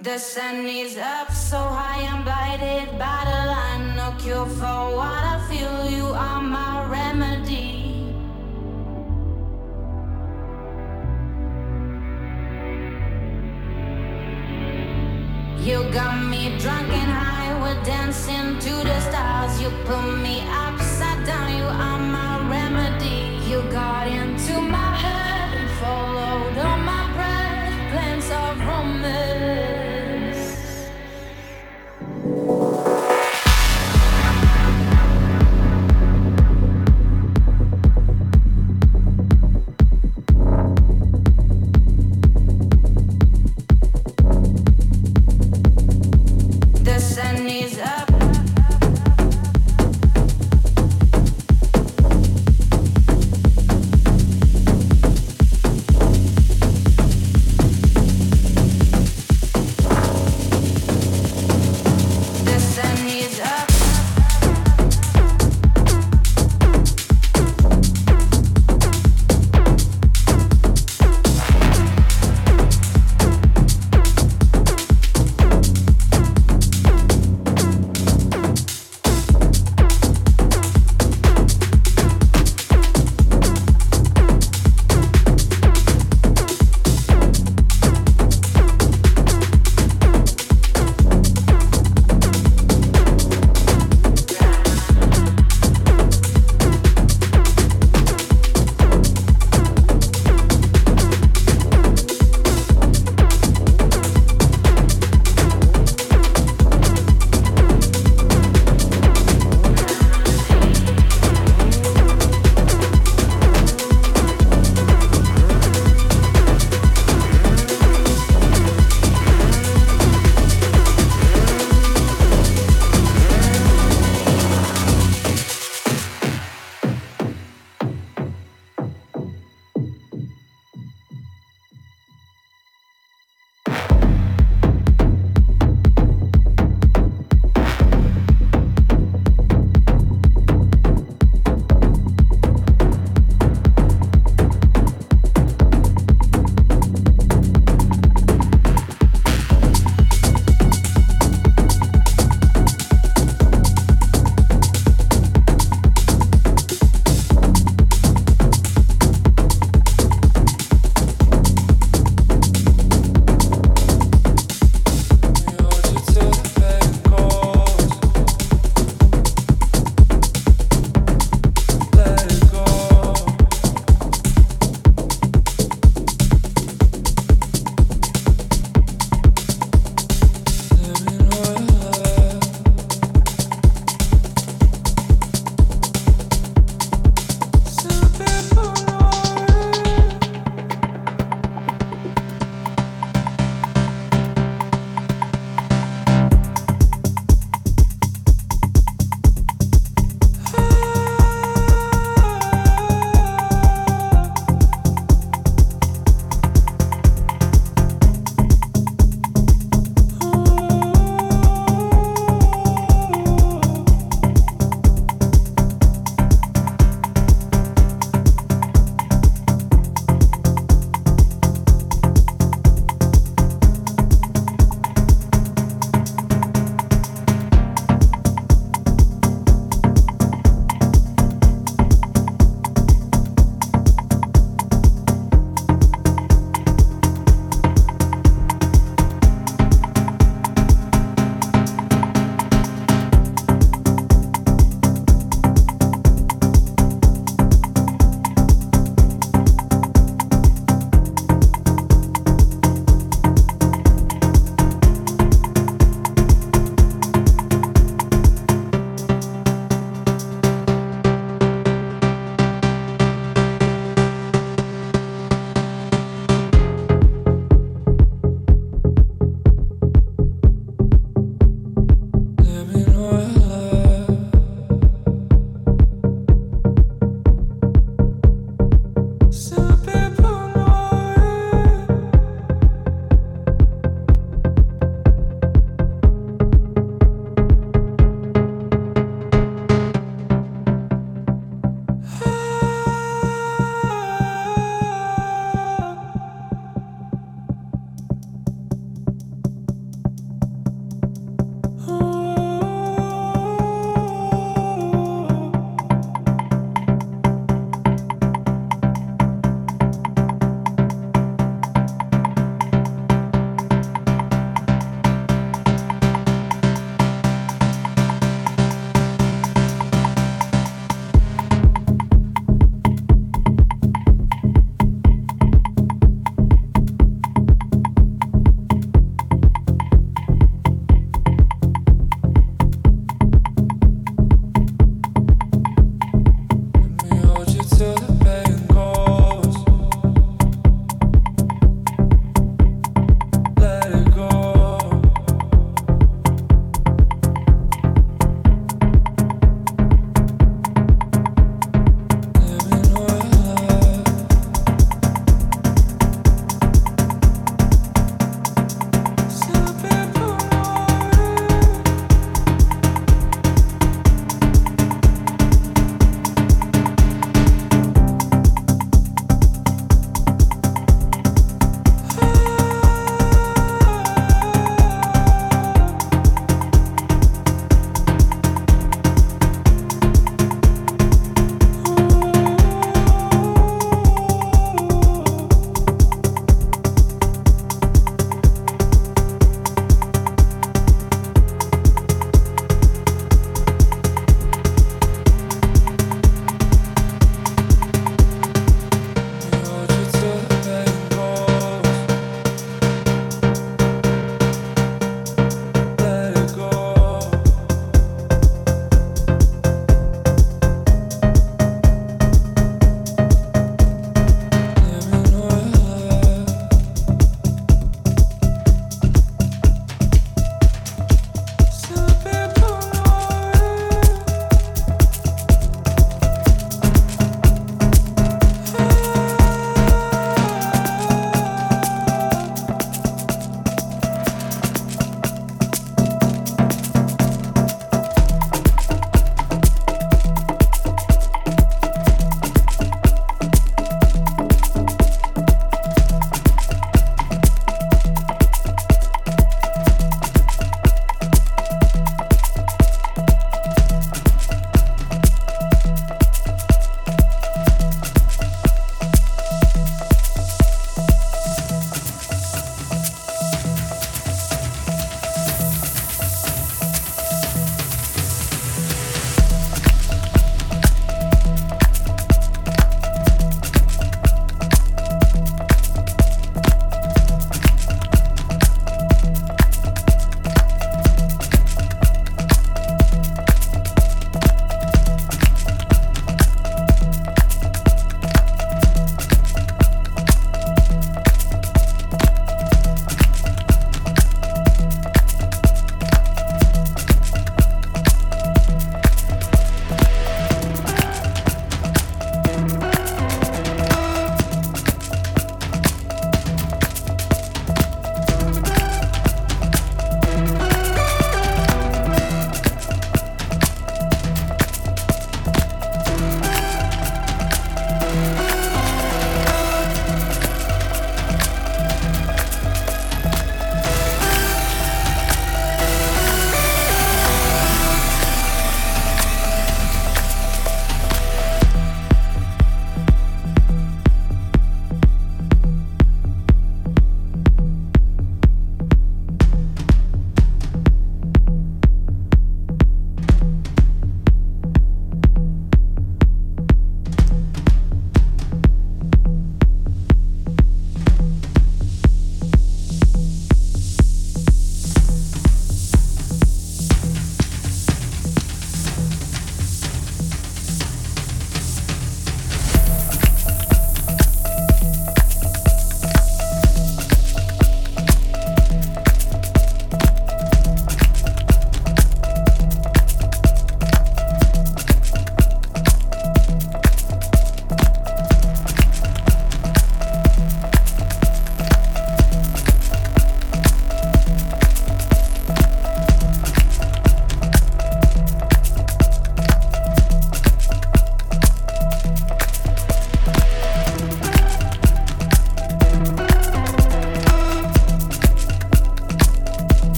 The sun is up so high, I'm blinded by the line. No cure for what I feel, you are my remedy. You got me drunk and high, we're dancing to the stars. You put me upside down, you are my remedy. You got into my